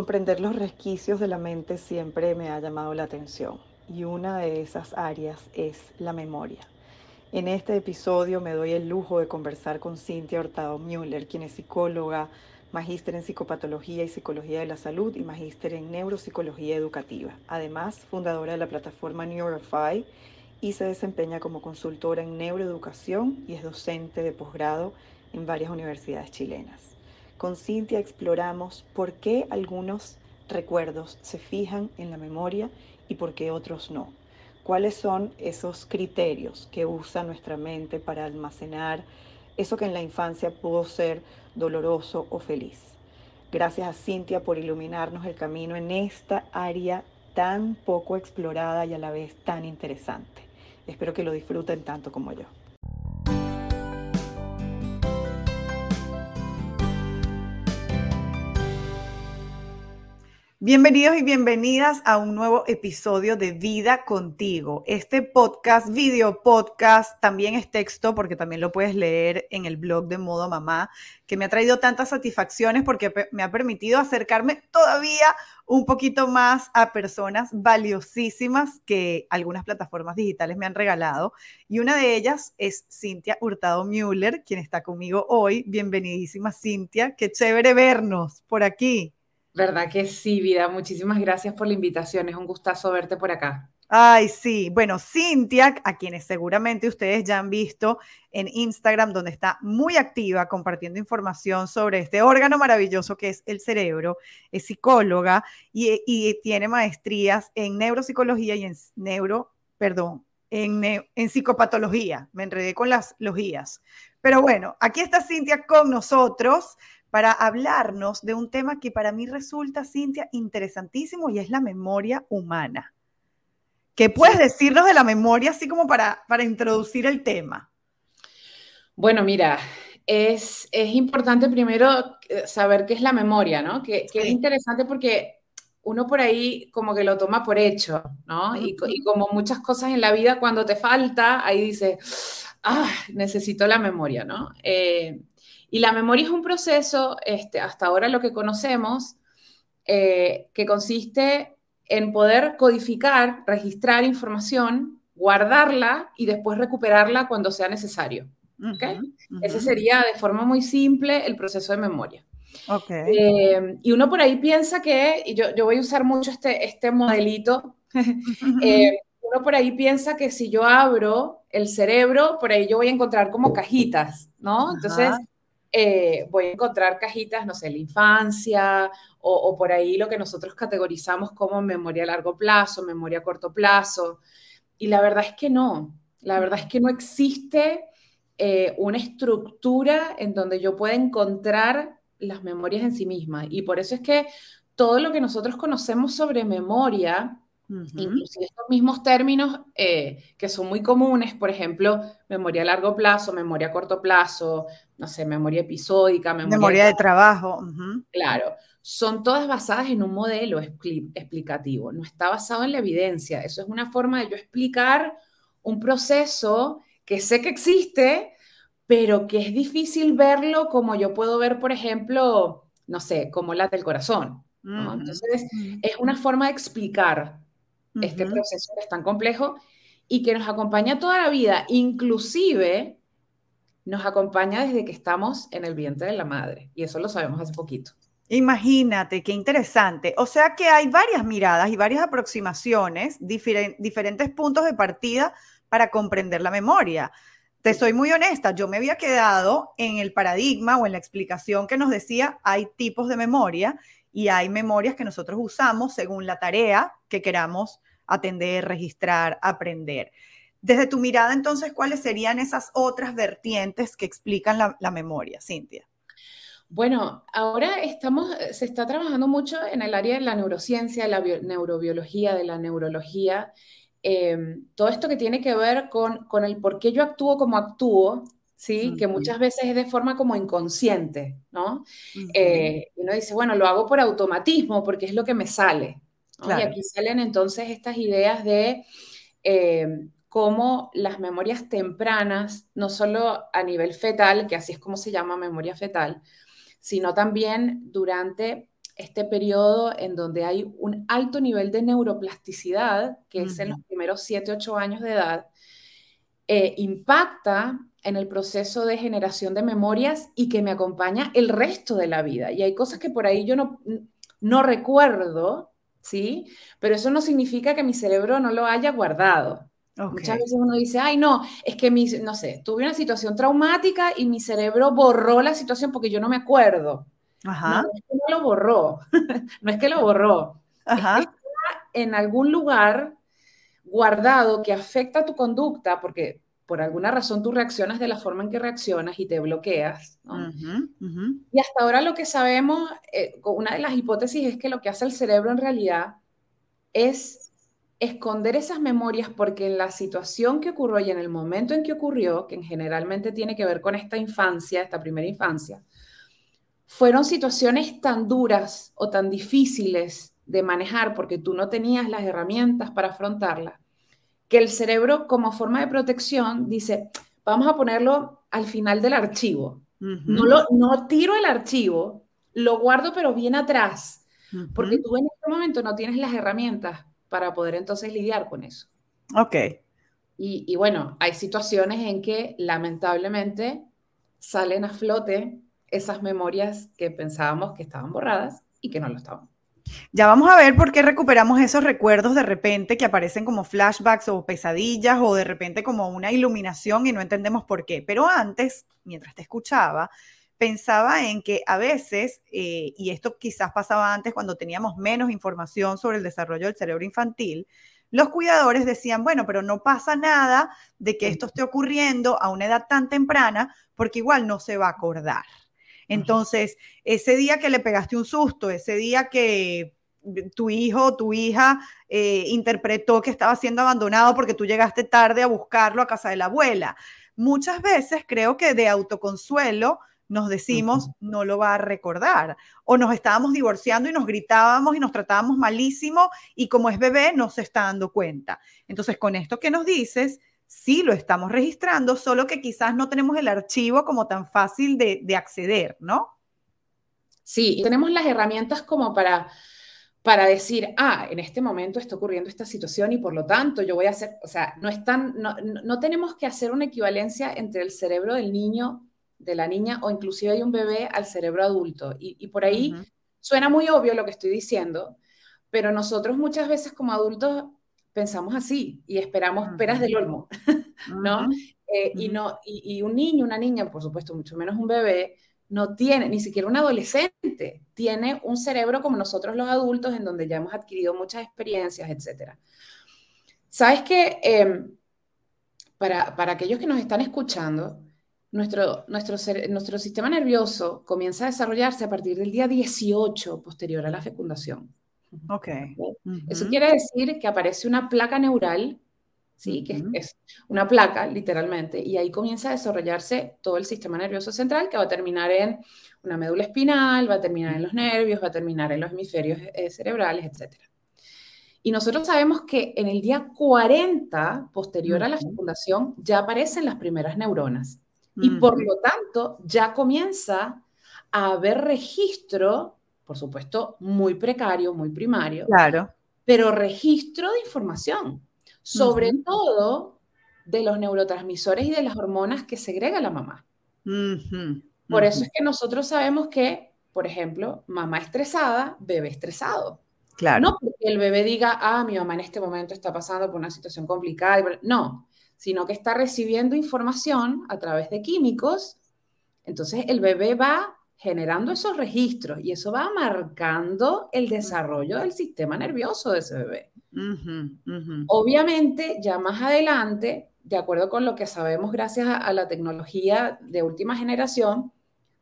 Comprender los resquicios de la mente siempre me ha llamado la atención y una de esas áreas es la memoria. En este episodio me doy el lujo de conversar con Cintia Hurtado Müller, quien es psicóloga, magíster en psicopatología y psicología de la salud y magíster en neuropsicología educativa. Además, fundadora de la plataforma Neurofy y se desempeña como consultora en neuroeducación y es docente de posgrado en varias universidades chilenas. Con Cintia exploramos por qué algunos recuerdos se fijan en la memoria y por qué otros no. ¿Cuáles son esos criterios que usa nuestra mente para almacenar eso que en la infancia pudo ser doloroso o feliz? Gracias a Cintia por iluminarnos el camino en esta área tan poco explorada y a la vez tan interesante. Espero que lo disfruten tanto como yo. Bienvenidos y bienvenidas a un nuevo episodio de Vida Contigo. Este podcast, video podcast, también es texto porque también lo puedes leer en el blog de Modo Mamá, que me ha traído tantas satisfacciones porque me ha permitido acercarme todavía un poquito más a personas valiosísimas que algunas plataformas digitales me han regalado. Y una de ellas es Cintia Hurtado Müller, quien está conmigo hoy. Bienvenidísima Cintia, qué chévere vernos por aquí. ¿Verdad que sí, vida? Muchísimas gracias por la invitación. Es un gustazo verte por acá. Ay, sí. Bueno, Cintia, a quienes seguramente ustedes ya han visto en Instagram, donde está muy activa compartiendo información sobre este órgano maravilloso que es el cerebro, es psicóloga y, tiene maestrías en neuropsicología y en neuro, perdón, en, en psicopatología. Me enredé con las logías. Pero bueno, aquí está Cintia con nosotros para hablarnos de un tema que para mí resulta, Cintia, interesantísimo y es la memoria humana. ¿Qué puedes decirnos de la memoria así como para, para introducir el tema? Bueno, mira, es, es importante primero eh, saber qué es la memoria, ¿no? Que, es interesante porque uno por ahí como que lo toma por hecho, ¿no? y, y, como muchas cosas en la vida, cuando te falta, ahí dices, ah, necesito la memoria, ¿no? Eh, y la memoria es un proceso, este, hasta ahora lo que conocemos, eh, que consiste en poder codificar, registrar información, guardarla y después recuperarla cuando sea necesario. Ese sería de forma muy simple el proceso de memoria. Eh, y uno por ahí piensa que, y yo, yo voy a usar mucho este, este modelito, eh, uno por ahí piensa que si yo abro el cerebro, por ahí yo voy a encontrar como cajitas, ¿no? Entonces, eh, voy a encontrar cajitas, no sé, la infancia o, por ahí lo que nosotros categorizamos como memoria a largo plazo, memoria a corto plazo. Y la verdad es que no, la verdad es que no existe eh, una estructura en donde yo pueda encontrar las memorias en sí mismas. Y por eso es que todo lo que nosotros conocemos sobre memoria Inclusive estos mismos términos eh, que son muy comunes, por ejemplo, memoria a largo plazo, memoria a corto plazo, no sé, memoria episódica, memoria, de trabajo. Claro, son todas basadas en un modelo explicativo, no está basado en la evidencia. Eso es una forma de yo explicar un proceso que sé que existe, pero que es difícil verlo como yo puedo ver, por ejemplo, no sé, como la del corazón. Entonces, es una forma de explicar este proceso que es tan complejo y que nos acompaña toda la vida, inclusive nos acompaña desde que estamos en el vientre de la madre, y eso lo sabemos hace poquito. Imagínate, qué interesante. O sea que hay varias miradas y varias aproximaciones, diferentes puntos de partida para comprender la memoria. Te soy muy honesta, yo me había quedado en el paradigma o en la explicación que nos decía hay tipos de memoria y hay memorias que nosotros usamos según la tarea que queramos atender, registrar, aprender. Desde tu mirada, entonces, ¿cuáles serían esas otras vertientes que explican la, memoria, Cintia? Bueno, ahora estamos, se está trabajando mucho en el área de la neurociencia, de la neurobiología, de la neurología, em, todo esto que tiene que ver con, con, el por qué yo actúo como actúo, ¿sí? Que muchas veces es de forma como inconsciente, ¿no? Eh, y uno dice, bueno, lo hago por automatismo porque es lo que me sale, y aquí salen entonces estas ideas de eh, cómo las memorias tempranas, no solo a nivel fetal, que así es como se llama memoria fetal, sino también durante este periodo en donde hay un alto nivel de neuroplasticidad, que es en los primeros 7, 8 años de edad, eh, impacta en el proceso de generación de memorias y que me acompaña el resto de la vida. Y hay cosas que por ahí yo no, no recuerdo, ¿sí? Pero eso no significa que mi cerebro no lo haya guardado. Muchas veces uno dice, ay, no, es que mi, no sé, tuve una situación traumática y mi cerebro borró la situación porque yo no me acuerdo. Ajá. No, es que no lo borró, no es que lo borró. Ajá. Es que está en algún lugar guardado que afecta tu conducta porque por alguna razón tú reaccionas de la forma en que reaccionas y te bloqueas. Y hasta ahora lo que sabemos, eh, una de las hipótesis es que lo que hace el cerebro en realidad es esconder esas memorias porque en la situación que ocurrió y en el momento en que ocurrió, que generalmente tiene que ver con esta infancia, esta primera infancia, fueron situaciones tan duras o tan difíciles de manejar porque tú no tenías las herramientas para afrontarlas que el cerebro como forma de protección dice, vamos a ponerlo al final del archivo. no, lo, no tiro el archivo, lo guardo pero bien atrás, porque tú en este momento no tienes las herramientas para poder entonces lidiar con eso. Ok. Y, y bueno, hay situaciones en que lamentablemente salen a flote esas memorias que pensábamos que estaban borradas y que no lo estaban. Ya vamos a ver por qué recuperamos esos recuerdos de repente que aparecen como flashbacks o pesadillas o de repente como una iluminación y no entendemos por qué. Pero antes, mientras te escuchaba, pensaba en que a veces, eh, y esto quizás pasaba antes cuando teníamos menos información sobre el desarrollo del cerebro infantil, los cuidadores decían, bueno, pero no pasa nada de que esto esté ocurriendo a una edad tan temprana porque igual no se va a acordar. Entonces, ese día que le pegaste un susto, ese día que tu hijo o tu hija eh, interpretó que estaba siendo abandonado porque tú llegaste tarde a buscarlo a casa de la abuela. Muchas veces creo que de autoconsuelo nos decimos, no lo va a recordar. O nos estábamos divorciando y nos gritábamos y nos tratábamos malísimo y como es bebé no se está dando cuenta. Entonces, con esto que nos dices, sí lo estamos registrando, solo que quizás no tenemos el archivo como tan fácil de, acceder, ¿no? Sí, tenemos las herramientas como para, para decir, ah, en este momento está ocurriendo esta situación y por lo tanto yo voy a hacer, o sea, no, están, no, tenemos que hacer una equivalencia entre el cerebro del niño, de la niña o inclusive de un bebé al cerebro adulto. Y, por ahí suena muy obvio lo que estoy diciendo, pero nosotros muchas veces como adultos pensamos así y esperamos peras del olmo, ¿no? Eh, y, no y, un niño, una niña, por supuesto, mucho menos un bebé, no tiene, ni siquiera un adolescente, tiene un cerebro como nosotros los adultos, en donde ya hemos adquirido muchas experiencias, etc. Sabes que em, para, para, aquellos que nos están escuchando, nuestro, nuestro, nuestro sistema nervioso comienza a desarrollarse a partir del día 18 posterior a la fecundación. Ok. Eso quiere decir que aparece una placa neural, ¿sí? Que es, una placa, literalmente, y ahí comienza a desarrollarse todo el sistema nervioso central que va a terminar en una médula espinal, va a terminar en los nervios, va a terminar en los hemisferios eh, cerebrales, etc. Y nosotros sabemos que en el día 40, posterior a la fecundación, ya aparecen las primeras neuronas. Y por lo tanto, ya comienza a haber registro por supuesto, muy precario, muy primario. Claro. Pero registro de información, sobre todo de los neurotransmisores y de las hormonas que segrega la mamá. Por eso es que nosotros sabemos que, por ejemplo, mamá estresada, bebé estresado. Claro. No porque el bebé diga, ah, mi mamá en este momento está pasando por una situación complicada. No, sino que está recibiendo información a través de químicos. Entonces el bebé va generando esos registros y eso va marcando el desarrollo del sistema nervioso de ese bebé. Obviamente, ya más adelante, de acuerdo con lo que sabemos gracias a, la tecnología de última generación,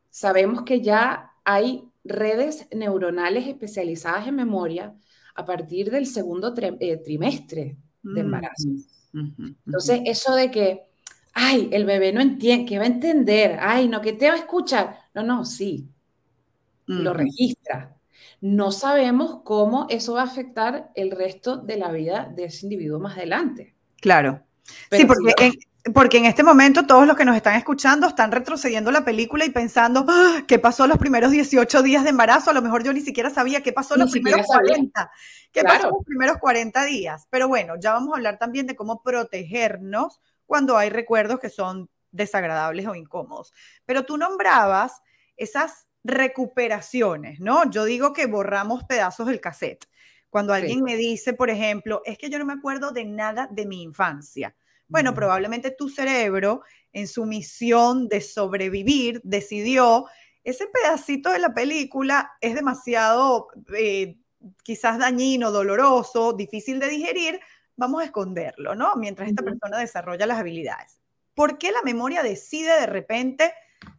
sabemos que ya hay redes neuronales especializadas en memoria a partir del segundo eh, trimestre de embarazo. Entonces, eso de que ay, el bebé no entiende, que va a entender, ay, no, que te va a escuchar. No, no, sí, lo registra. No sabemos cómo eso va a afectar el resto de la vida de ese individuo más adelante. Claro. sí, porque porque en este momento todos los que nos están escuchando están retrocediendo la película y pensando, ¡Ah! ¿qué pasó los primeros 18 días de embarazo? A lo mejor yo ni siquiera sabía qué pasó los primeros 40. ¿Qué pasó los primeros 40 días? Pero bueno, ya vamos a hablar también de cómo protegernos cuando hay recuerdos que son desagradables o incómodos. Pero tú nombrabas esas recuperaciones, ¿no? Yo digo que borramos pedazos del cassette. Cuando alguien me dice, por ejemplo, es que yo no me acuerdo de nada de mi infancia. Bueno, probablemente tu cerebro, en su misión de sobrevivir, decidió, ese pedacito de la película es demasiado eh, quizás dañino, doloroso, difícil de digerir, vamos a esconderlo, ¿no? Mientras esta persona desarrolla las habilidades. ¿Por qué la memoria decide de repente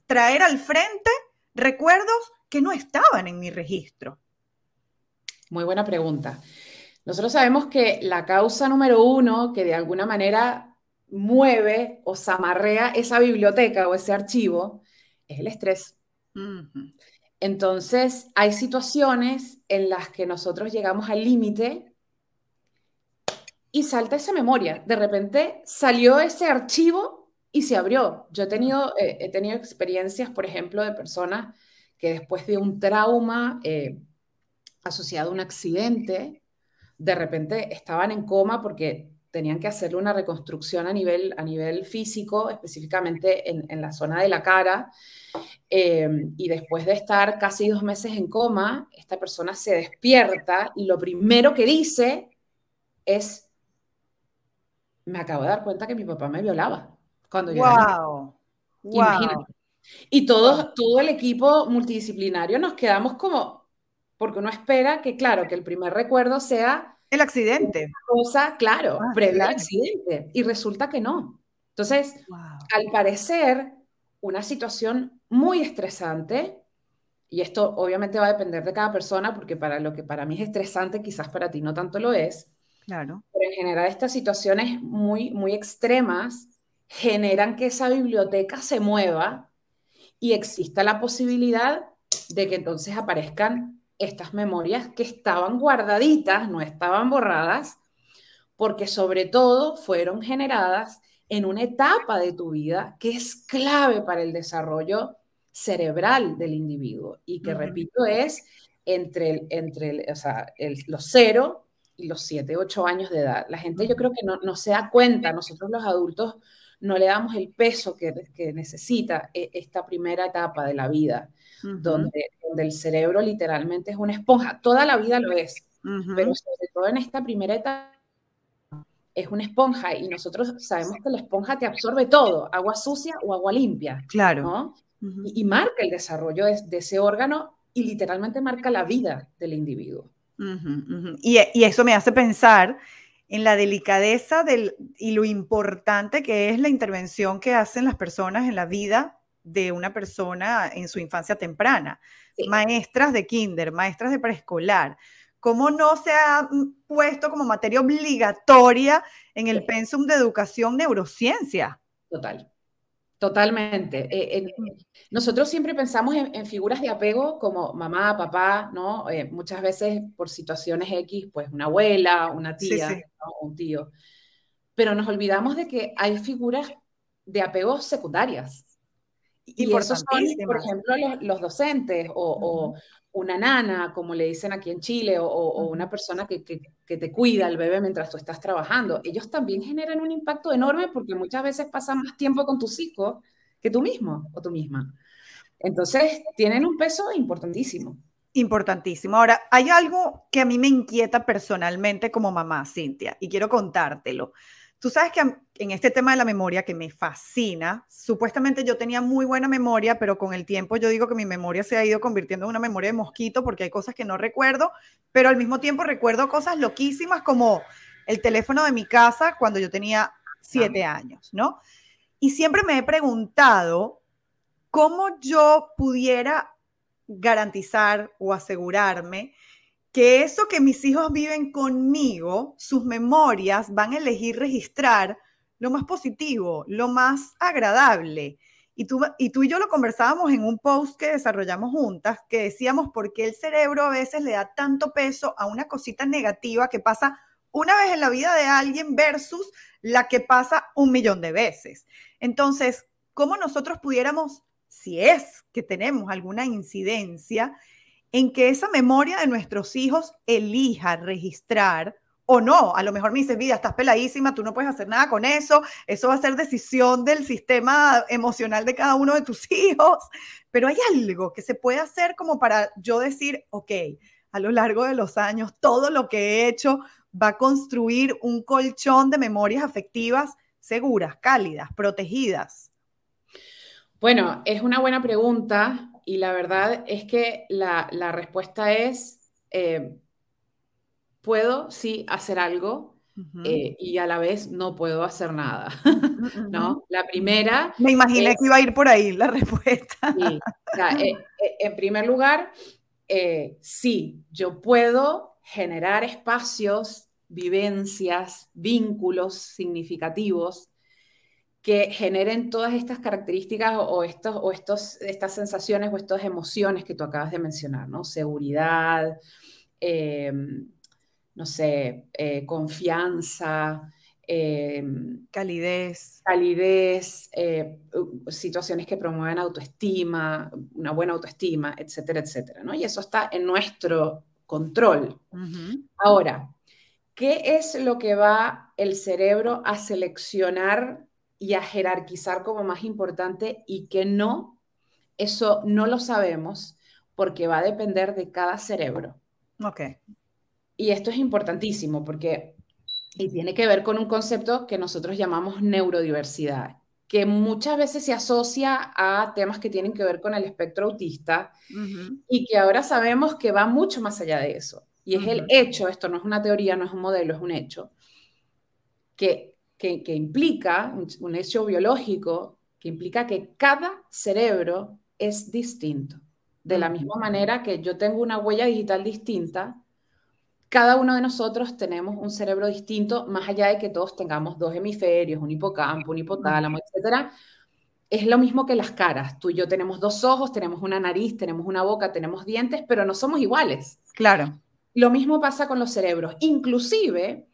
traer al frente recuerdos que no estaban en mi registro? Muy buena pregunta. Nosotros sabemos que la causa número uno que de alguna manera mueve o zamarrea esa biblioteca o ese archivo es el estrés. Entonces, hay situaciones en las que nosotros llegamos al límite y salta esa memoria. De repente salió ese archivo y se abrió. Yo he tenido, eh, experiencias, por ejemplo, de personas que después de un trauma, eh, asociado a un accidente, de repente estaban en coma porque tenían que hacerle una reconstrucción a nivel, a nivel físico, específicamente en, la zona de la cara. Em, y después de estar casi dos meses en coma, esta persona se despierta y lo primero que dice es, me acabo de dar cuenta que mi papá me violaba cuando yo wow. Wow. Y todo, todo el equipo multidisciplinario nos quedamos como, porque uno espera que, claro, que el primer recuerdo sea... El accidente. cosa, claro, ah, previo al accidente. Y resulta que no. Entonces, al parecer, una situación muy estresante, y esto obviamente va a depender de cada persona, porque para lo que para mí es estresante, quizás para ti no tanto lo es. Claro. Pero en general estas situaciones muy, muy extremas generan que esa biblioteca se mueva y exista la posibilidad de que entonces aparezcan estas memorias que estaban guardaditas, no estaban borradas, porque sobre todo fueron generadas en una etapa de tu vida que es clave para el desarrollo cerebral del individuo y que, repito, es entre, entre los cero y los siete, ocho años de edad. La gente yo creo que no, no se da cuenta, nosotros los adultos no le damos el peso que, que necesita e, esta primera etapa de la vida donde, el cerebro literalmente es una esponja. Toda la vida lo es, pero sobre todo en esta primera etapa es una esponja y nosotros sabemos que la esponja te absorbe todo, agua sucia o agua limpia. Claro. y, marca el desarrollo de, ese órgano y literalmente marca la vida del individuo. Y, y, eso me hace pensar en la delicadeza del, y lo importante que es la intervención que hacen las personas en la vida de una persona en su infancia temprana. Maestras de kinder, maestras de preescolar. ¿Cómo no se ha mm, puesto como materia obligatoria en el pensum de educación neurociencia? Total, totalmente. Eh, nosotros siempre pensamos en, figuras de apego como mamá, papá, ¿no? Eh, muchas veces por situaciones X, pues una abuela, una tía, un tío. Pero nos olvidamos de que hay figuras de apego secundarias. Y esos son, por ejemplo, los, docentes o, una nana, como le dicen aquí en Chile, o, una persona que, te cuida al bebé mientras tú estás trabajando. Ellos también generan un impacto enorme porque muchas veces pasan más tiempo con tus hijos que tú mismo o tú misma. Entonces, tienen un peso importantísimo. Importantísimo. Ahora, hay algo que a mí me inquieta personalmente como mamá, Cintia, y quiero contártelo. Tú sabes que en este tema de la memoria que me fascina, supuestamente yo tenía muy buena memoria, pero con el tiempo yo digo que mi memoria se ha ido convirtiendo en una memoria de mosquito porque hay cosas que no recuerdo, pero al mismo tiempo recuerdo cosas loquísimas como el teléfono de mi casa cuando yo tenía siete años, ¿no? Y siempre me he preguntado cómo yo pudiera garantizar o asegurarme que eso que mis hijos viven conmigo, sus memorias van a elegir registrar lo más positivo, lo más agradable. Y tú, y yo lo conversábamos en un post que desarrollamos juntas, que decíamos por qué el cerebro a veces le da tanto peso a una cosita negativa que pasa una vez en la vida de alguien versus la que pasa un millón de veces. Entonces, ¿cómo nosotros pudiéramos, si es que tenemos alguna incidencia, en que esa memoria de nuestros hijos elija registrar o no. A lo mejor me dices, vida, estás peladísima, tú no puedes hacer nada con eso, eso va a ser decisión del sistema emocional de cada uno de tus hijos, pero hay algo que se puede hacer como para yo decir, ok, a lo largo de los años, todo lo que he hecho va a construir un colchón de memorias afectivas seguras, cálidas, protegidas. Bueno, es una buena pregunta y la verdad es que la, respuesta es... Eh, puedo sí hacer algo eh, y a la vez no puedo hacer nada, ¿no? La primera... Me imaginé que iba a ir por ahí la respuesta. Sí, eh, en primer lugar, sí, yo puedo generar espacios, vivencias, vínculos significativos que generen todas estas características o, estos, o estos, estas sensaciones o estas emociones que tú acabas de mencionar, ¿no? Seguridad, em, no sé, eh, confianza, eh, calidez. Calidez, eh, situaciones que promueven autoestima, una buena autoestima, etcétera, etcétera, ¿no? Y eso está en nuestro control. Ahora, ¿qué es lo que va el cerebro a seleccionar y a jerarquizar como más importante y qué no? Eso no lo sabemos porque va a depender de cada cerebro. Ok. Y esto es importantísimo porque y tiene que ver con un concepto que nosotros llamamos neurodiversidad, que muchas veces se asocia a temas que tienen que ver con el espectro autista y que ahora sabemos que va mucho más allá de eso. Y es el hecho, esto no es una teoría, no es un modelo, es un hecho, que, que, que implica, un hecho biológico, que implica que cada cerebro es distinto. De la misma manera que yo tengo una huella digital distinta, cada uno de nosotros tenemos un cerebro distinto, más allá de que todos tengamos dos hemisferios, un hipocampo, un hipotálamo, etcétera. Es lo mismo que las caras. Tú y yo tenemos dos ojos, tenemos una nariz, tenemos una boca, tenemos dientes, pero no somos iguales. Claro. Lo mismo pasa con los cerebros. Inclusive,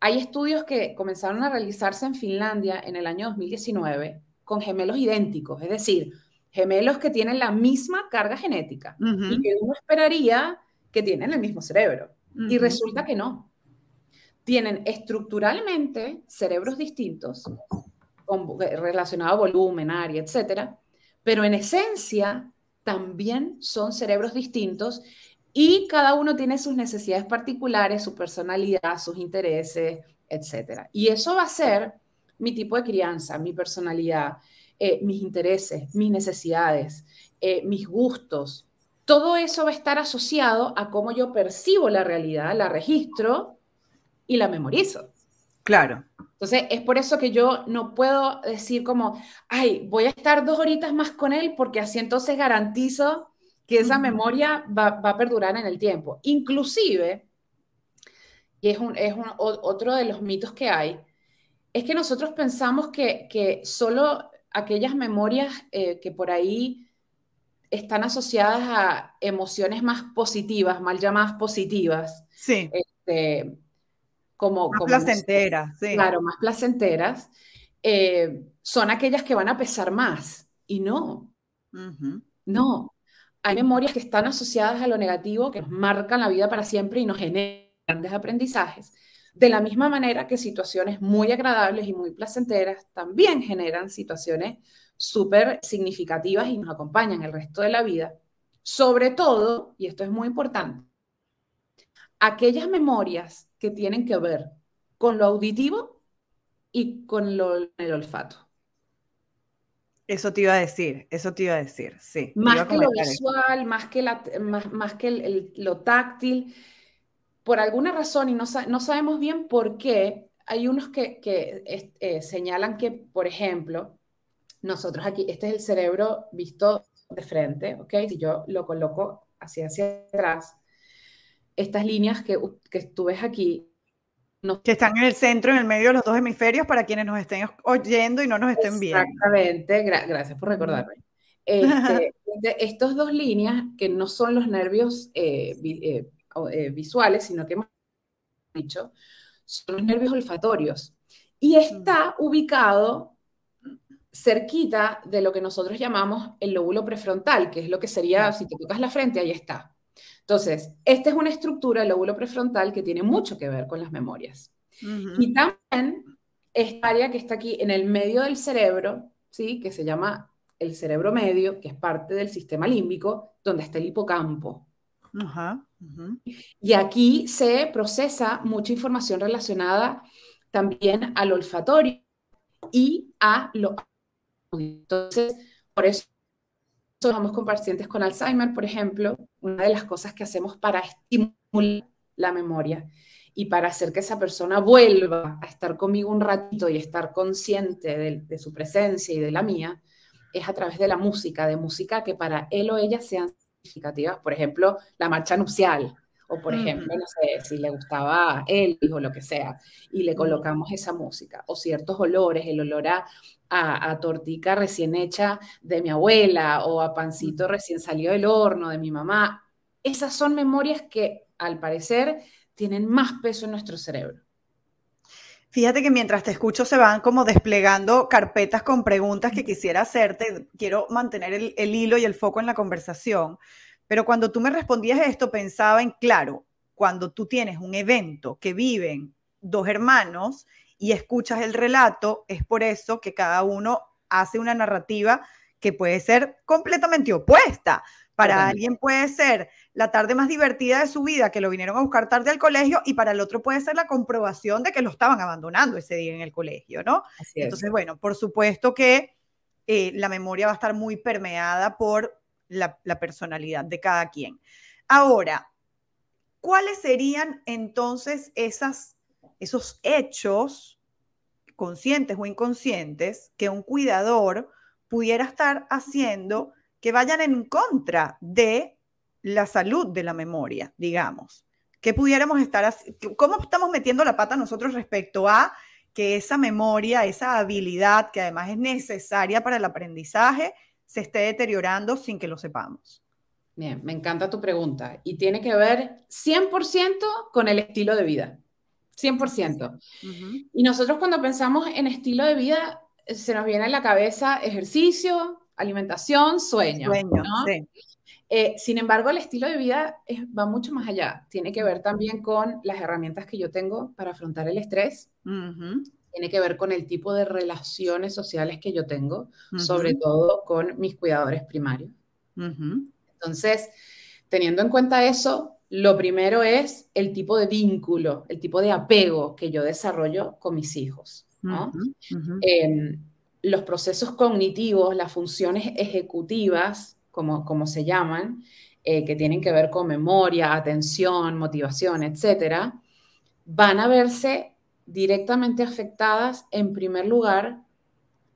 hay estudios que comenzaron a realizarse en Finlandia en el año 2019 con gemelos idénticos, es decir, gemelos que tienen la misma carga genética y que uno esperaría que tienen el mismo cerebro. Y resulta que no. Tienen estructuralmente cerebros distintos, relacionados a volumen, área, etcétera, pero en esencia también son cerebros distintos y cada uno tiene sus necesidades particulares, su personalidad, sus intereses, etcétera. Y eso va a ser mi tipo de crianza, mi personalidad, eh, mis intereses, mis necesidades, eh, mis gustos, todo eso va a estar asociado a cómo yo percibo la realidad, la registro y la memorizo. Claro. Entonces, es por eso que yo no puedo decir como, ay, voy a estar dos horitas más con él porque así entonces garantizo que esa memoria va, a perdurar en el tiempo. Inclusive, y es, un, es otro de los mitos que hay, es que nosotros pensamos que, que solo aquellas memorias eh, que por ahí están asociadas a emociones más positivas, mal llamadas positivas. Sí. Este, como, más placenteras, sí. Claro, más placenteras. Eh, son aquellas que van a pesar más. Y no. No. Hay memorias que están asociadas a lo negativo, que nos marcan la vida para siempre y nos generan grandes aprendizajes. De la misma manera que situaciones muy agradables y muy placenteras también generan situaciones súper significativas y nos acompañan el resto de la vida. Sobre todo, y esto es muy importante, aquellas memorias que tienen que ver con lo auditivo y con lo, el olfato. Eso te iba a decir, eso te iba a decir, sí. Más que lo visual, más que, la, más, que lo táctil. Por alguna razón, y no, no, sabemos bien por qué, hay unos que, eh, señalan que, por ejemplo, nosotros aquí, este es el cerebro visto de frente, ¿ok? Si yo lo coloco hacia, hacia atrás, estas líneas que, que tú ves aquí. Que están en el centro, en el medio de los dos hemisferios, para quienes nos estén oyendo y no nos estén viendo. Exactamente, gracias por recordarme. Este, estos dos líneas, que no son los nervios eh, eh, eh, visuales, sino que hemos dicho, son los nervios olfatorios. Y está ubicado cerquita de lo que nosotros llamamos el lóbulo prefrontal, que es lo que sería, si te tocas la frente, ahí está. Entonces, esta es una estructura, el lóbulo prefrontal, que tiene mucho que ver con las memorias. Y también esta área que está aquí en el medio del cerebro, ¿sí? que se llama el cerebro medio, que es parte del sistema límbico, donde está el hipocampo. Y aquí se procesa mucha información relacionada también al olfatorio y a lo entonces, por eso trabajamos con pacientes con Alzheimer, por ejemplo, una de las cosas que hacemos para estimular la memoria y para hacer que esa persona vuelva a estar conmigo un ratito y estar consciente de, su presencia y de la mía, es a través de la música, de música que para él o ella sean significativas, por ejemplo, la marcha nupcial, o por ejemplo, no sé, si le gustaba él o lo que sea, y le colocamos esa música, o ciertos olores, el olor a, a, tortica recién hecha de mi abuela, o a pancito recién salido del horno de mi mamá. Esas son memorias que, al parecer, tienen más peso en nuestro cerebro. Fíjate que mientras te escucho se van como desplegando carpetas con preguntas que quisiera hacerte. Quiero mantener el, el hilo y el foco en la conversación. Pero cuando tú me respondías esto, pensaba en, claro, cuando tú tienes un evento que viven dos hermanos y escuchas el relato, es por eso que cada uno hace una narrativa que puede ser completamente opuesta. Para alguien puede ser la tarde más divertida de su vida, que lo vinieron a buscar tarde al colegio, y para el otro puede ser la comprobación de que lo estaban abandonando ese día en el colegio, ¿no? Entonces, bueno, por supuesto que eh, la memoria va a estar muy permeada por la, personalidad de cada quien. Ahora, ¿cuáles serían entonces esas, esos hechos conscientes o inconscientes que un cuidador pudiera estar haciendo que vayan en contra de la salud de la memoria, digamos? ¿Qué pudiéramos estar, cómo estamos metiendo la pata nosotros respecto a que esa memoria, esa habilidad que además es necesaria para el aprendizaje, se esté deteriorando sin que lo sepamos? Bien, me encanta tu pregunta y tiene que ver 100% con el estilo de vida. 100%. Y nosotros cuando pensamos en estilo de vida, se nos viene a la cabeza ejercicio, alimentación, sueño. sueño sí. Eh, sin embargo, el estilo de vida va mucho más allá. Tiene que ver también con las herramientas que yo tengo para afrontar el estrés, tiene que ver con el tipo de relaciones sociales que yo tengo, sobre todo con mis cuidadores primarios. Entonces, teniendo en cuenta eso, lo primero es el tipo de vínculo, el tipo de apego que yo desarrollo con mis hijos. Em, los procesos cognitivos, las funciones ejecutivas, como, como se llaman, eh, que tienen que ver con memoria, atención, motivación, etcétera, van a verse directamente afectadas en primer lugar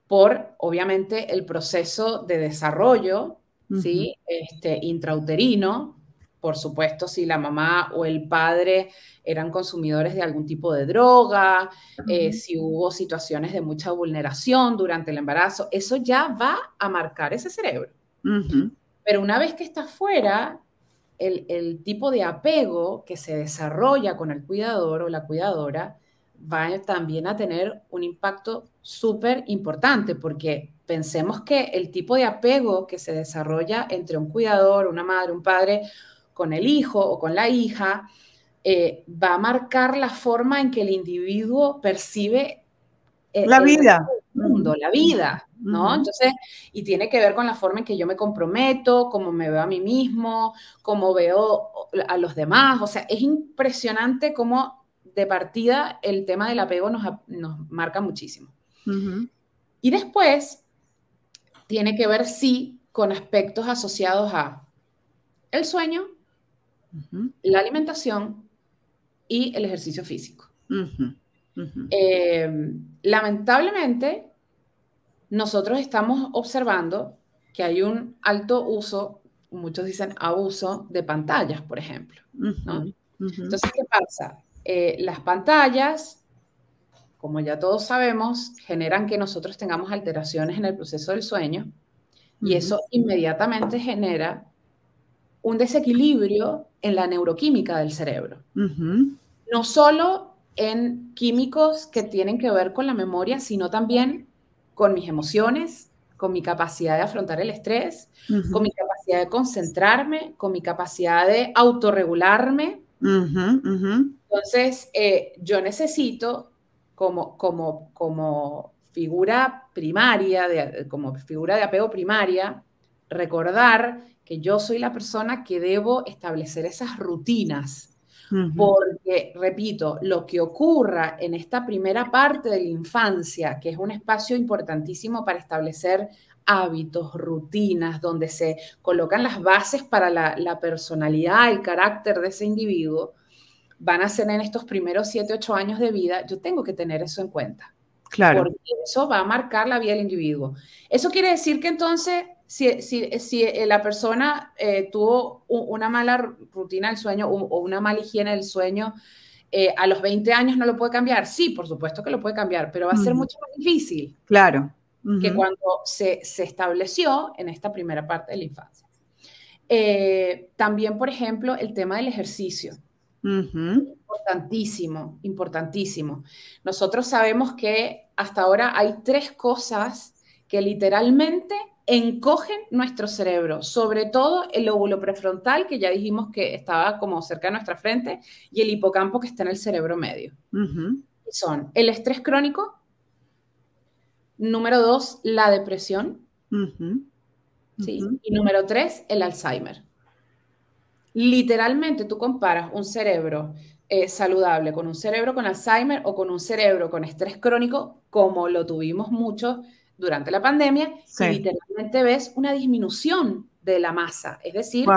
por, obviamente, el proceso de desarrollo, ¿sí? Este, intrauterino, por supuesto, si la mamá o el padre eran consumidores de algún tipo de droga, eh, si hubo situaciones de mucha vulneración durante el embarazo, eso ya va a marcar ese cerebro. Pero una vez que está fuera, el, el, tipo de apego que se desarrolla con el cuidador o la cuidadora va también a tener un impacto súper importante porque pensemos que el tipo de apego que se desarrolla entre un cuidador, una madre, un padre con el hijo o con la hija, eh, va a marcar la forma en que el individuo percibe la vida. El mundo, la vida, ¿no? Entonces, y tiene que ver con la forma en que yo me comprometo, cómo me veo a mí mismo, cómo veo a los demás. O sea, es impresionante cómo de partida el tema del apego nos, marca muchísimo. Y después tiene que ver, sí, con aspectos asociados a el sueño, la alimentación y el ejercicio físico. Eh, lamentablemente, nosotros estamos observando que hay un alto uso, muchos dicen abuso de pantallas, por ejemplo. Entonces, ¿qué pasa? Eh, las pantallas, como ya todos sabemos, generan que nosotros tengamos alteraciones en el proceso del sueño y eso inmediatamente genera un desequilibrio en la neuroquímica del cerebro. No solo en químicos que tienen que ver con la memoria, sino también con mis emociones, con mi capacidad de afrontar el estrés, con mi capacidad de concentrarme, con mi capacidad de autorregularme. Entonces, eh, yo necesito como, como, como figura primaria, de, como figura de apego primaria, recordar que yo soy la persona que debo establecer esas rutinas. Porque, repito, lo que ocurra en esta primera parte de la infancia, que es un espacio importantísimo para establecer hábitos, rutinas, donde se colocan las bases para la, la personalidad, el carácter de ese individuo, van a ser en estos primeros 7, 8 años de vida, yo tengo que tener eso en cuenta. Claro. Porque eso va a marcar la vida del individuo. Eso quiere decir que entonces, si, si, si eh, la persona eh, tuvo una mala rutina del sueño o, una mala higiene del sueño, eh, a los 20 años no lo puede cambiar. Sí, por supuesto que lo puede cambiar, pero va a ser mucho más difícil. Claro. Que cuando se, se, estableció en esta primera parte de la infancia. también, por ejemplo, el tema del ejercicio. Importantísimo, importantísimo. Nosotros sabemos que hasta ahora hay tres cosas que literalmente encogen nuestro cerebro, sobre todo el lóbulo prefrontal, que ya dijimos que estaba como cerca de nuestra frente, y el hipocampo que está en el cerebro medio. Son el estrés crónico, número dos, la depresión, ¿sí? y número tres, el Alzheimer. Literalmente tú comparas un cerebro eh, saludable con un cerebro con Alzheimer o con un cerebro con estrés crónico, como lo tuvimos mucho durante la pandemia, y literalmente ves una disminución de la masa, es decir,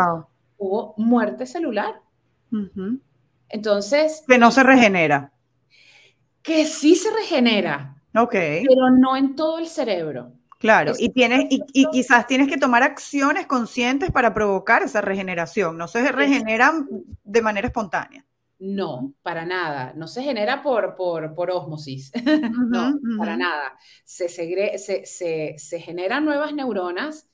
hubo muerte celular. Entonces... Que no se regenera. Que sí se regenera. Ok. Pero no en todo el cerebro. Claro, y, tienes, y, quizás tienes que tomar acciones conscientes para provocar esa regeneración. No se regeneran de manera espontánea. No, para nada. No se genera por, por, por osmosis. no, para nada. Se, se, se, generan nuevas neuronas.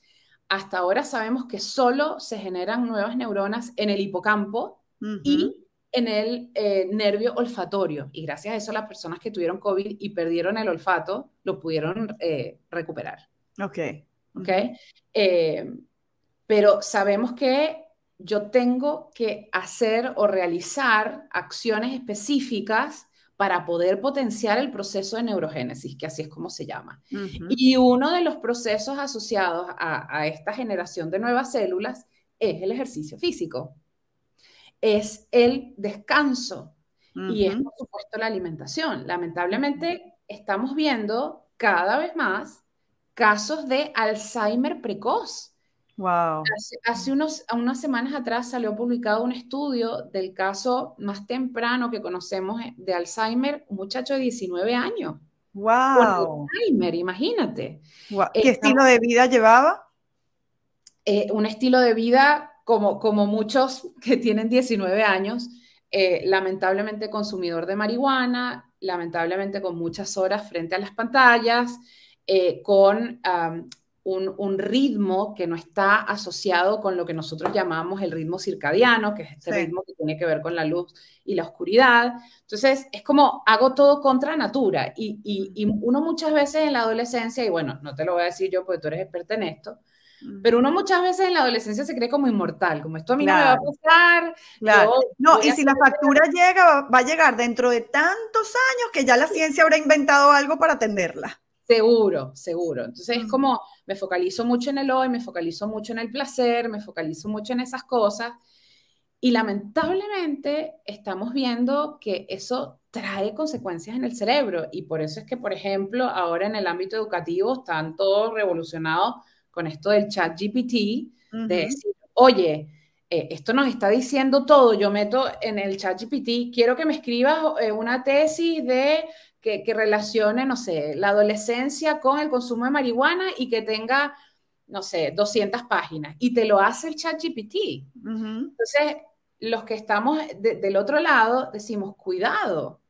Hasta ahora sabemos que solo se generan nuevas neuronas en el hipocampo y en el eh, nervio olfatorio. Y gracias a eso las personas que tuvieron COVID y perdieron el olfato lo pudieron eh, recuperar. Ok. Ok. Eh, pero sabemos que yo tengo que hacer o realizar acciones específicas para poder potenciar el proceso de neurogénesis, que así es como se llama. Y uno de los procesos asociados a, a esta generación de nuevas células es el ejercicio físico es el descanso y es, por supuesto, la alimentación. Lamentablemente, estamos viendo cada vez más casos de Alzheimer precoz. Wow. Hace, unos, unas semanas atrás salió publicado un estudio del caso más temprano que conocemos de Alzheimer, un muchacho de 19 años. Wow. Alzheimer, imagínate. ¿Qué estilo de vida llevaba? Eh, un estilo de vida como, como muchos que tienen 19 años, eh, lamentablemente consumidor de marihuana, lamentablemente con muchas horas frente a las pantallas, eh, con un, un, ritmo que no está asociado con lo que nosotros llamamos el ritmo circadiano, que es este ritmo que tiene que ver con la luz y la oscuridad. Entonces, es como hago todo contra natura y, y, y uno muchas veces en la adolescencia, y bueno, no te lo voy a decir yo porque tú eres experta en esto, pero uno muchas veces en la adolescencia se cree como inmortal, como esto a mí no me va a pasar. no, y si la factura llega, va a llegar dentro de tantos años que ya la ciencia habrá inventado algo para atenderla. Seguro, seguro. Entonces es como me focalizo mucho en el hoy, me focalizo mucho en el placer, me focalizo mucho en esas cosas. Y lamentablemente estamos viendo que eso trae consecuencias en el cerebro. Y por eso es que, por ejemplo, ahora en el ámbito educativo están todos revolucionados con esto del chat GPT, de decir, oye, eh, esto nos está diciendo todo, yo meto en el chat GPT, quiero que me escribas eh, una tesis de que, que, relacione, no sé, la adolescencia con el consumo de marihuana y que tenga, no sé, 200 páginas, y te lo hace el chat GPT. Entonces, los que estamos del otro lado decimos, cuidado,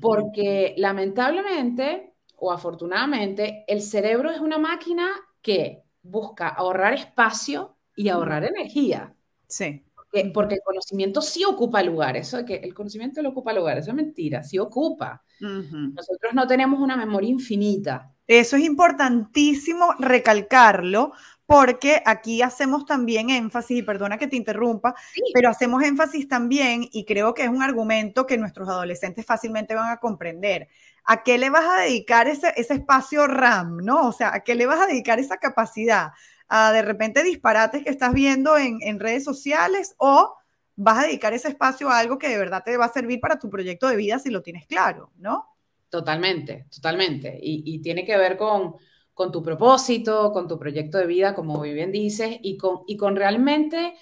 porque lamentablemente o afortunadamente, el cerebro es una máquina que busca ahorrar espacio y ahorrar energía. Sí. Porque el conocimiento sí ocupa lugar, eso de que el conocimiento lo ocupa lugar, eso es mentira, sí ocupa. Nosotros no tenemos una memoria infinita. Eso es importantísimo recalcarlo, porque aquí hacemos también énfasis, y perdona que te interrumpa, pero hacemos énfasis también, y creo que es un argumento que nuestros adolescentes fácilmente van a comprender. ¿A qué le vas a dedicar ese, ese espacio RAM, no? O sea, ¿a qué le vas a dedicar esa capacidad? ¿A de repente disparates que estás viendo en, en redes sociales o vas a dedicar ese espacio a algo que de verdad te va a servir para tu proyecto de vida si lo tienes claro, ¿no? Totalmente, totalmente. Y, y tiene que ver con, con tu propósito, con tu proyecto de vida, como muy bien dices, y con, y con realmente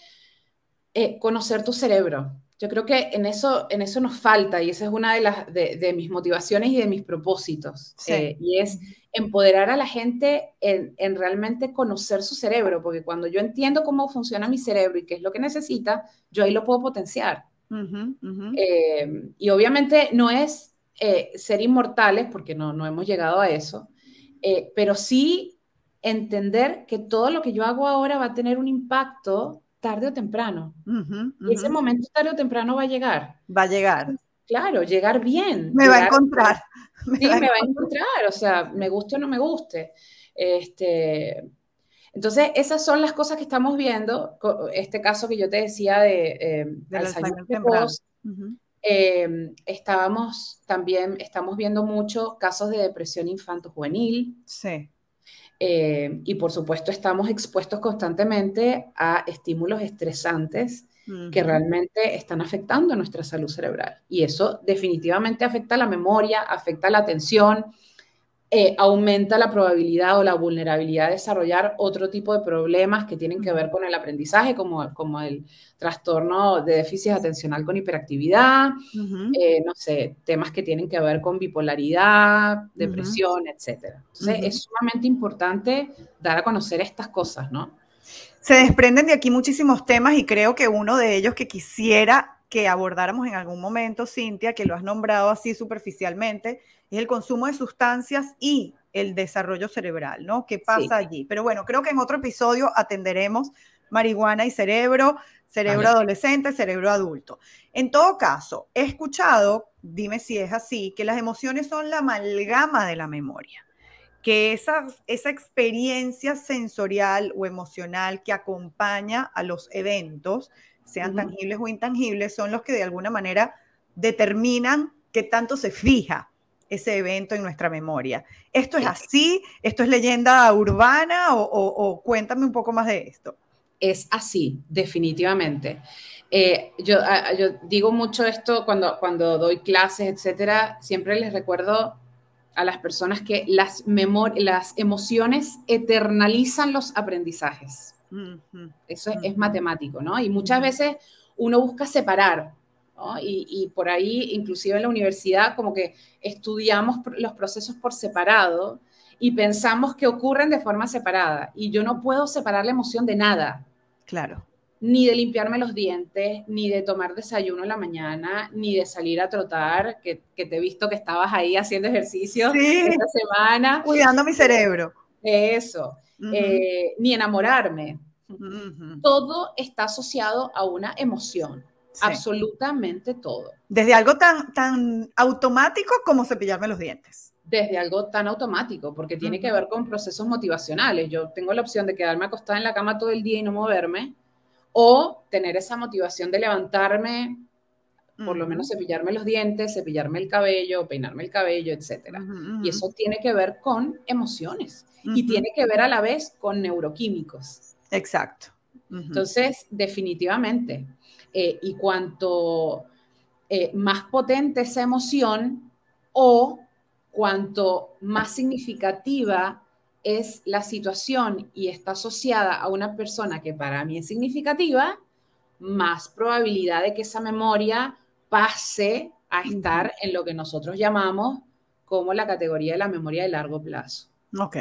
eh, conocer tu cerebro. Yo creo que en eso, en eso nos falta y esa es una de, las, de, mis motivaciones y de mis propósitos. Eh, y es empoderar a la gente en, en, realmente conocer su cerebro, porque cuando yo entiendo cómo funciona mi cerebro y qué es lo que necesita, yo ahí lo puedo potenciar. Eh, y obviamente no es ser inmortales, porque no, no hemos llegado a eso, eh, pero sí entender que todo lo que yo hago ahora va a tener un impacto tarde o temprano. Y ese momento tarde o temprano va a llegar. Va a llegar. Claro, llegar bien. Me va a encontrar. sí, me va a encontrar, o sea, me guste o no me guste. Este, entonces, esas son las cosas que estamos viendo. Este caso que yo te decía de, eh, de Alzheimer Em, estábamos también, estamos viendo mucho casos de depresión infanto-juvenil. Sí. Em, y por supuesto estamos expuestos constantemente a estímulos estresantes que realmente están afectando nuestra salud cerebral. Y eso definitivamente afecta la memoria, afecta la atención, eh, aumenta la probabilidad o la vulnerabilidad de desarrollar otro tipo de problemas que tienen que ver con el aprendizaje, como, como el trastorno de déficit atencional con hiperactividad, eh, no sé, temas que tienen que ver con bipolaridad, depresión, etc. Entonces, es sumamente importante dar a conocer estas cosas, ¿no? Se desprenden de aquí muchísimos temas y creo que uno de ellos que quisiera que abordáramos en algún momento, Cintia, que lo has nombrado así superficialmente, es el consumo de sustancias y el desarrollo cerebral, ¿no? ¿Qué pasa allí? Pero bueno, creo que en otro episodio atenderemos marihuana y cerebro, cerebro adolescente, cerebro adulto. En todo caso, he escuchado, dime si es así, que las emociones son la amalgama de la memoria, que esa, esa experiencia sensorial o emocional que acompaña a los eventos, sean tangibles o intangibles, son los que de alguna manera determinan qué tanto se fija ese evento en nuestra memoria. ¿Esto es así? ¿Esto es leyenda urbana o, cuéntame un poco más de esto? Es así, definitivamente. Eh, yo, yo, digo mucho esto cuando, cuando doy clases, etcétera, siempre les recuerdo a las personas que las, las emociones eternalizan los aprendizajes. Eso es, es matemático, ¿no? Y muchas veces uno busca separar y, por ahí, inclusive en la universidad, como que estudiamos los procesos por separado y pensamos que ocurren de forma separada. Y yo no puedo separar la emoción de nada. Claro. Ni de limpiarme los dientes, ni de tomar desayuno en la mañana, ni de salir a trotar, que, te he visto que estabas ahí haciendo ejercicio esta semana. Cuidando mi cerebro. Eso. Eh, ni enamorarme. Todo está asociado a una emoción. Absolutamente todo. Desde algo tan, tan automático como cepillarme los dientes. Desde algo tan automático, porque tiene que ver con procesos motivacionales. Yo tengo la opción de quedarme acostada en la cama todo el día y no moverme, o tener esa motivación de levantarme, por lo menos cepillarme los dientes, cepillarme el cabello, peinarme el cabello, etc. Y eso tiene que ver con emociones y tiene que ver a la vez con neuroquímicos. Exacto. Entonces, definitivamente, eh, y cuanto eh, más potente esa emoción o cuanto más significativa es la situación y está asociada a una persona que para mí es significativa, más probabilidad de que esa memoria pase a estar en lo que nosotros llamamos como la categoría de la memoria de largo plazo. Ok.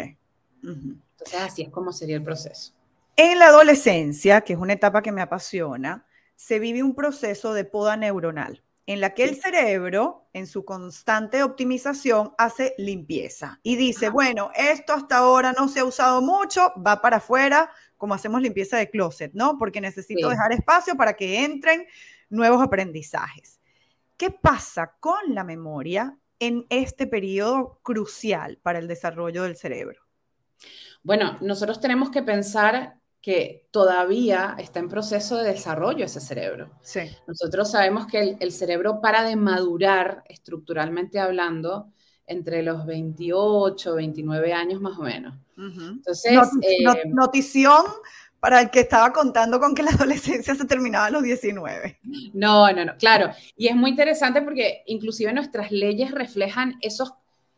Entonces así es como sería el proceso. En la adolescencia, que es una etapa que me apasiona, se vive un proceso de poda neuronal en la que el cerebro, en su constante optimización, hace limpieza y dice, bueno, esto hasta ahora no se ha usado mucho, va para afuera, como hacemos limpieza de closet, ¿no? Porque necesito dejar espacio para que entren nuevos aprendizajes. ¿Qué pasa con la memoria en este periodo crucial para el desarrollo del cerebro? Bueno, nosotros tenemos que pensar que todavía está en proceso de desarrollo ese cerebro. Sí. Nosotros sabemos que el, cerebro para de madurar estructuralmente hablando entre los 28, 29 años más o menos. Entonces, eh, notición para el que estaba contando con que la adolescencia se terminaba a los 19. No, no, no, claro. Y es muy interesante porque inclusive nuestras leyes reflejan esos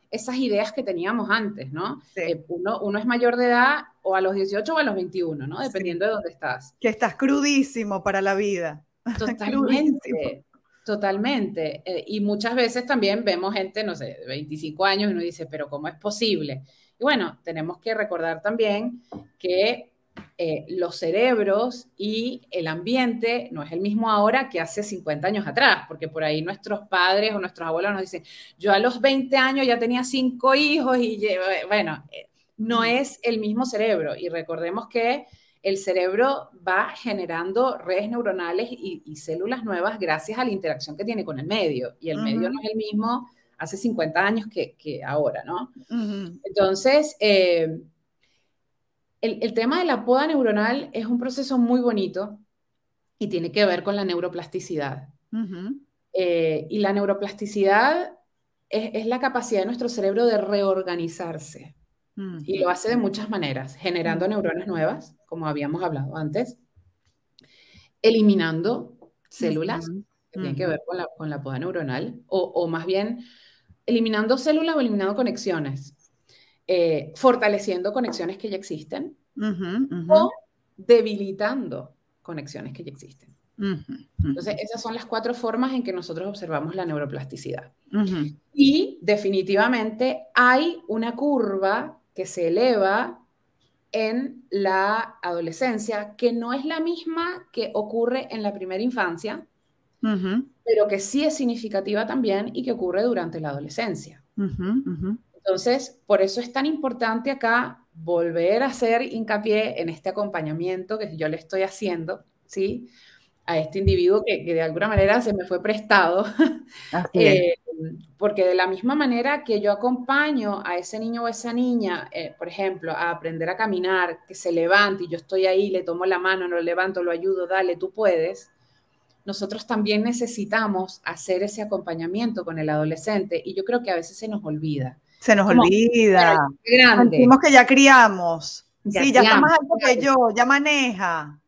esas ideas que teníamos antes, ¿no? Eh, uno, uno, es mayor de edad o a los 18 o a los 21, ¿no? Dependiendo de dónde estás. Que estás crudísimo para la vida. Totalmente. Totalmente. Eh, y muchas veces también vemos gente, no sé, de 25 años y uno dice, pero ¿cómo es posible? Y bueno, tenemos que recordar también que eh, los cerebros y el ambiente no es el mismo ahora que hace 50 años atrás, porque por ahí nuestros padres o nuestros abuelos nos dicen, yo a los 20 años ya tenía cinco hijos y bueno, eh, no es el mismo cerebro. Y recordemos que el cerebro va generando redes neuronales y, células nuevas gracias a la interacción que tiene con el medio. Y el medio no es el mismo hace 50 años que, ahora, ¿no? Entonces, eh, el, tema de la poda neuronal es un proceso muy bonito y tiene que ver con la neuroplasticidad. Eh, y la neuroplasticidad es, la capacidad de nuestro cerebro de reorganizarse. Y lo hace de muchas maneras, generando neuronas nuevas, como habíamos hablado antes, eliminando células, que tienen que ver con la, poda neuronal, o, o más bien eliminando células o eliminando conexiones. Eh, fortaleciendo conexiones que ya existen o debilitando conexiones que ya existen. Entonces, esas son las cuatro formas en que nosotros observamos la neuroplasticidad. Y definitivamente hay una curva que se eleva en la adolescencia, que no es la misma que ocurre en la primera infancia, pero que sí es significativa también y que ocurre durante la adolescencia. Entonces, por eso es tan importante acá volver a hacer hincapié en este acompañamiento que yo le estoy haciendo, ¿sí? A este individuo que, de alguna manera se me fue prestado. eh, porque de la misma manera que yo acompaño a ese niño o esa niña, eh, por ejemplo, a aprender a caminar, que se levante y yo estoy ahí, le tomo la mano, lo levanto, lo ayudo, dale, tú puedes. Nosotros también necesitamos hacer ese acompañamiento con el adolescente y yo creo que a veces se nos olvida. Se nos olvida. Sentimos que ya criamos. sí, ya está más alto que yo, ya maneja.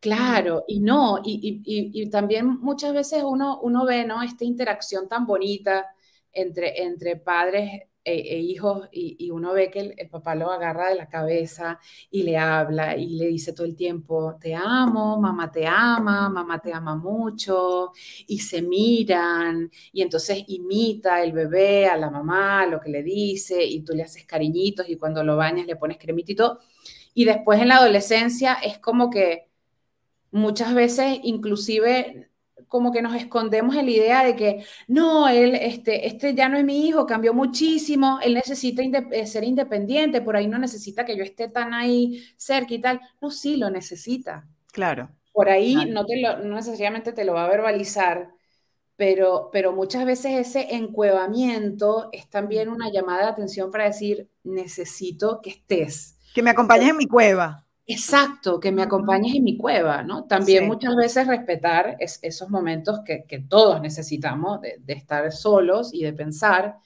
Claro, y no, y, también muchas veces uno, uno ve, ¿no? Esta interacción tan bonita entre, entre padres e, e hijos y, uno ve que el, papá lo agarra de la cabeza y le habla y le dice todo el tiempo, te amo, mamá te ama, mamá te ama mucho, y se miran y entonces imita el bebé a la mamá, lo que le dice y tú le haces cariñitos y cuando lo bañas le pones cremitito. Y después en la adolescencia es como que muchas veces inclusive como que nos escondemos en la idea de que no, él, este, este ya no es mi hijo, cambió muchísimo, él necesita eh, ser independiente, por ahí no necesita que yo esté tan ahí cerca y tal. No, sí, lo necesita. Claro. Por ahí No, te lo, no necesariamente te lo va a verbalizar, pero, pero muchas veces ese encuevamiento es también una llamada de atención para decir, necesito que estés. Que me acompañes en mi cueva. Exacto, que me acompañes en mi cueva, ¿no? También muchas veces respetar esos momentos que, todos necesitamos de, estar solos y de pensar,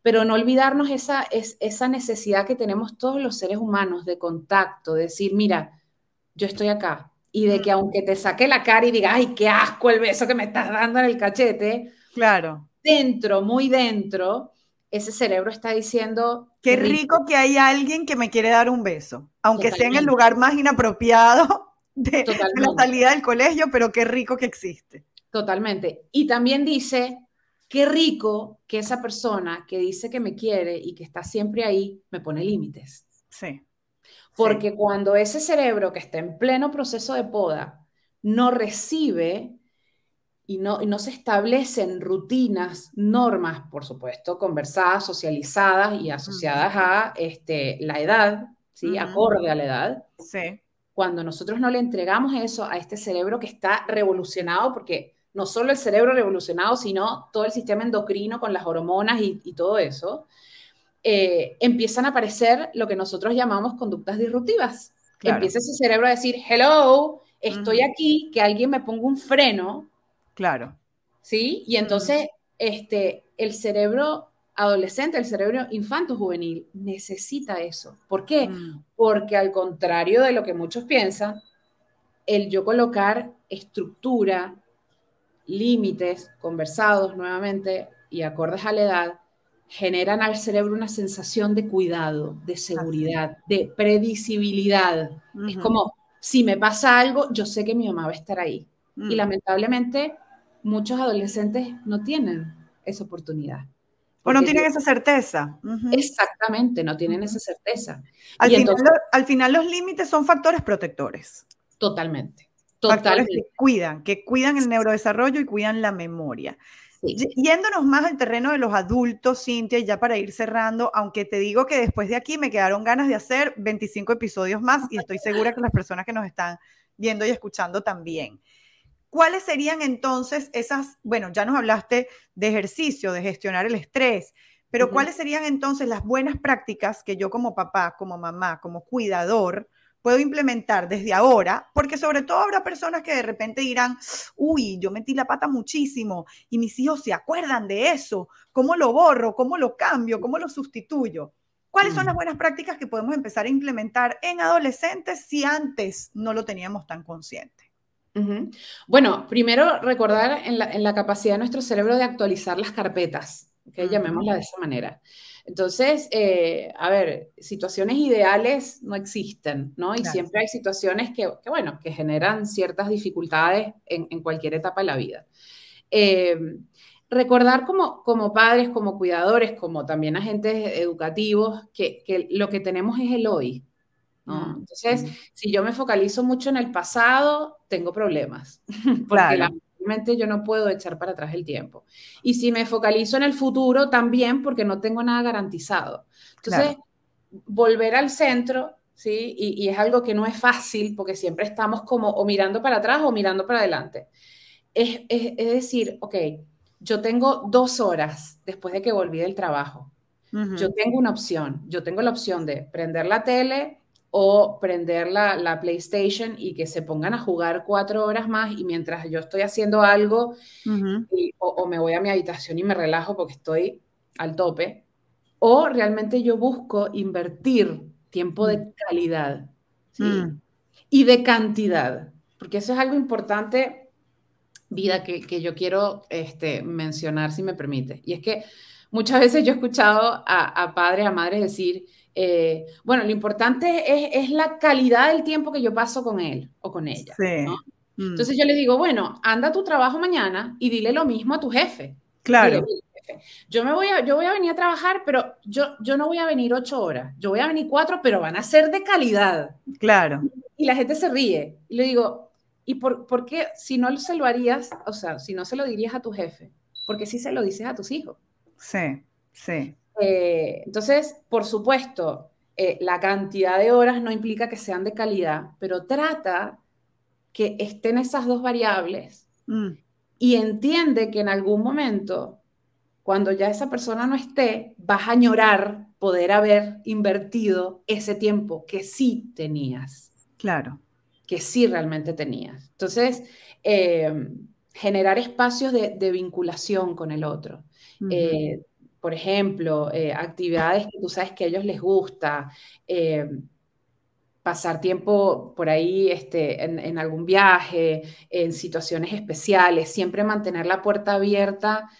pero no olvidarnos esa, esa necesidad que tenemos todos los seres humanos de contacto, de decir, mira, yo estoy acá, y de que aunque te saque la cara y diga, ay, qué asco el beso que me estás dando en el cachete, claro. Dentro, muy dentro, ese cerebro está diciendo... Qué rico que hay alguien que me quiere dar un beso, aunque sea en el lugar más inapropiado de, la salida del colegio, pero qué rico que existe. Totalmente. Y también dice, qué rico que esa persona que dice que me quiere y que está siempre ahí, me pone límites. Sí. Porque cuando ese cerebro que está en pleno proceso de poda no recibe y no, no se establecen rutinas, normas, por supuesto, conversadas, socializadas y asociadas a este, la edad, ¿sí? Acorde a la edad. Sí. cuando nosotros no le entregamos eso a este cerebro que está revolucionado, porque no solo el cerebro revolucionado, sino todo el sistema endocrino con las hormonas y, todo eso, eh, empiezan a aparecer lo que nosotros llamamos conductas disruptivas. Empieza ese cerebro a decir, hello, estoy aquí, que alguien me ponga un freno. Claro. ¿Sí? Y entonces, este, el cerebro adolescente, el cerebro infanto-juvenil, necesita eso. ¿Por qué? Mm. Porque al contrario de lo que muchos piensan, el yo colocar estructura, límites conversados nuevamente y acordes a la edad, generan al cerebro una sensación de cuidado, de seguridad, de predecibilidad. Es como, si me pasa algo, yo sé que mi mamá va a estar ahí. Y mm. lamentablemente, muchos adolescentes no tienen esa oportunidad. O no tienen esa certeza. Exactamente, no tienen esa certeza. Al final, los límites son factores protectores. Totalmente. Totalmente. que cuidan, que cuidan el neurodesarrollo y cuidan la memoria. Yéndonos más al terreno de los adultos, Cintia, y ya para ir cerrando, aunque te digo que después de aquí me quedaron ganas de hacer 25 episodios más y estoy segura que las personas que nos están viendo y escuchando también. ¿Cuáles serían entonces esas, bueno, ya nos hablaste de ejercicio, de gestionar el estrés, pero cuáles serían entonces las buenas prácticas que yo como papá, como mamá, como cuidador, puedo implementar desde ahora, porque sobre todo habrá personas que de repente dirán, uy, yo metí la pata muchísimo y mis hijos se acuerdan de eso, ¿cómo lo borro? ¿Cómo lo cambio? ¿Cómo lo sustituyo? ¿Cuáles son las buenas prácticas que podemos empezar a implementar en adolescentes si antes no lo teníamos tan consciente? Bueno, primero recordar en la, capacidad de nuestro cerebro de actualizar las carpetas, que llamémosla de esa manera. Entonces, eh, a ver, situaciones ideales no existen, ¿no? Y siempre hay situaciones que, bueno, que generan ciertas dificultades en, cualquier etapa de la vida. Em, recordar como, como padres, como cuidadores, como también agentes educativos, que, que lo que tenemos es el hoy, Mm, Entonces, mm. si yo me focalizo mucho en el pasado, tengo problemas, porque lamentablemente yo no puedo echar para atrás el tiempo. Y si me focalizo en el futuro, también porque no tengo nada garantizado. Entonces, volver al centro, ¿sí? Y, es algo que no es fácil porque siempre estamos como o mirando para atrás o mirando para adelante. Es, es, es decir, ok, yo tengo dos horas después de que volví del trabajo. Yo tengo una opción. Yo tengo la opción de prender la tele, o prender la, PlayStation y que se pongan a jugar cuatro horas más y mientras yo estoy haciendo algo o, me voy a mi habitación y me relajo porque estoy al tope, o realmente yo busco invertir tiempo de mm. calidad mm. y de cantidad, porque eso es algo importante, vida, que, yo quiero este, mencionar si me permite. Y es que muchas veces yo he escuchado a, a padres, a madres decir, eh, bueno, lo importante es, la calidad del tiempo que yo paso con él o con ella. Mm. Entonces yo le digo, bueno, anda a tu trabajo mañana y dile lo mismo a tu jefe. Claro. yo me voy a, yo voy a venir a trabajar, pero yo, yo no voy a venir ocho horas, yo voy a venir cuatro, pero van a ser de calidad. Claro. Y la gente se ríe. Y le digo, ¿y por, por qué si no se lo harías, o sea, si no se lo dirías a tu jefe, por qué si se lo dices a tus hijos? Sí, sí. Eh, entonces, por supuesto, eh, la cantidad de horas no implica que sean de calidad, pero trata que estén esas dos variables mm. y entiende que en algún momento, cuando ya esa persona no esté, vas a añorar poder haber invertido ese tiempo que sí tenías. Claro. Que sí realmente tenías. Entonces, eh, generar espacios de, vinculación con el otro por ejemplo, eh, actividades que tú sabes que a ellos les gusta, eh, pasar tiempo por ahí este, en, algún viaje, en situaciones especiales, siempre mantener la puerta abierta,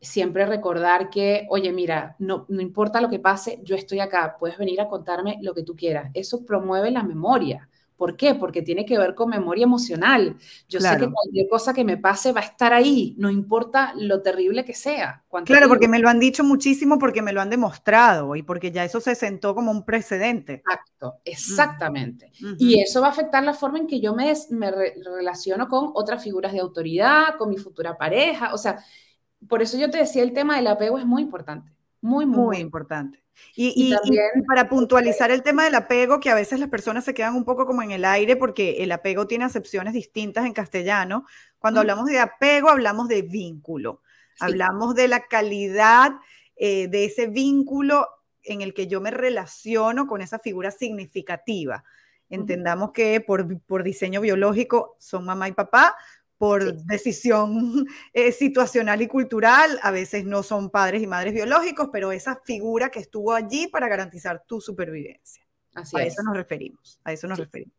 siempre recordar que, oye, mira, no, no importa lo que pase, yo estoy acá, puedes venir a contarme lo que tú quieras. Eso promueve la memoria. ¿Por qué? Porque tiene que ver con memoria emocional. Yo sé que cualquier cosa que me pase va a estar ahí, no importa lo terrible que sea. Claro, porque me lo han dicho muchísimo, porque me lo han demostrado y porque ya eso se sentó como un precedente. Exacto, exactamente. Y eso va a afectar la forma en que yo me, me relaciono con otras figuras de autoridad, con mi futura pareja. O sea, por eso yo te decía, el tema del apego es muy importante. Muy, muy, importante. Y, también, para puntualizar el tema del apego, que a veces las personas se quedan un poco como en el aire porque el apego tiene acepciones distintas en castellano. Cuando hablamos de apego, hablamos de vínculo. Hablamos de la calidad eh, de ese vínculo en el que yo me relaciono con esa figura significativa. Entendamos que por, por, diseño biológico son mamá y papá, por decisión eh, situacional y cultural, a veces no son padres y madres biológicos, pero esa figura que estuvo allí para garantizar tu supervivencia. Así a eso nos referimos, a eso nos referimos.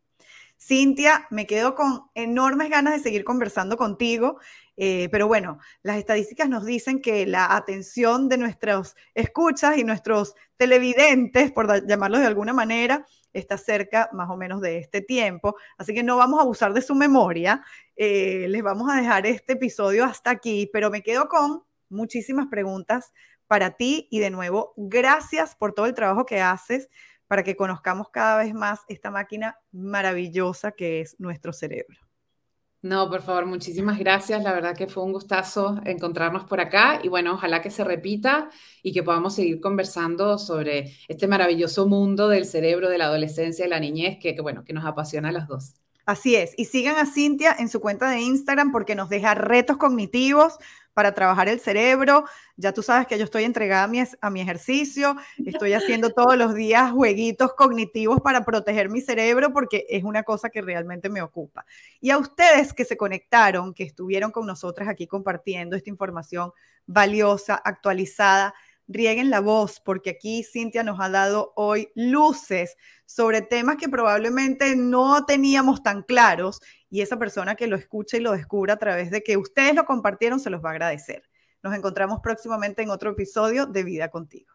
Cintia, me quedo con enormes ganas de seguir conversando contigo, eh, pero bueno, las estadísticas nos dicen que la atención de nuestros escuchas y nuestros televidentes, por llamarlos de alguna manera, está cerca más o menos de este tiempo, así que no vamos a abusar de su memoria, eh, les vamos a dejar este episodio hasta aquí, pero me quedo con muchísimas preguntas para ti y de nuevo, gracias por todo el trabajo que haces para que conozcamos cada vez más esta máquina maravillosa que es nuestro cerebro. No, por favor, muchísimas gracias. La verdad que fue un gustazo encontrarnos por acá y bueno, ojalá que se repita y que podamos seguir conversando sobre este maravilloso mundo del cerebro, de la adolescencia y la niñez que, bueno, que nos apasiona a los dos. Así es. Y sigan a Cintia en su cuenta de Instagram porque nos deja retos cognitivos para trabajar el cerebro. Ya tú sabes que yo estoy entregada a mi, ejercicio, estoy haciendo todos los días jueguitos cognitivos para proteger mi cerebro porque es una cosa que realmente me ocupa. Y a ustedes que se conectaron, que estuvieron con nosotras aquí compartiendo esta información valiosa, actualizada, rieguen la voz, porque aquí Cintia nos ha dado hoy luces sobre temas que probablemente no teníamos tan claros y esa persona que lo escucha y lo descubra a través de que ustedes lo compartieron se los va a agradecer. Nos encontramos próximamente en otro episodio de Vida contigo.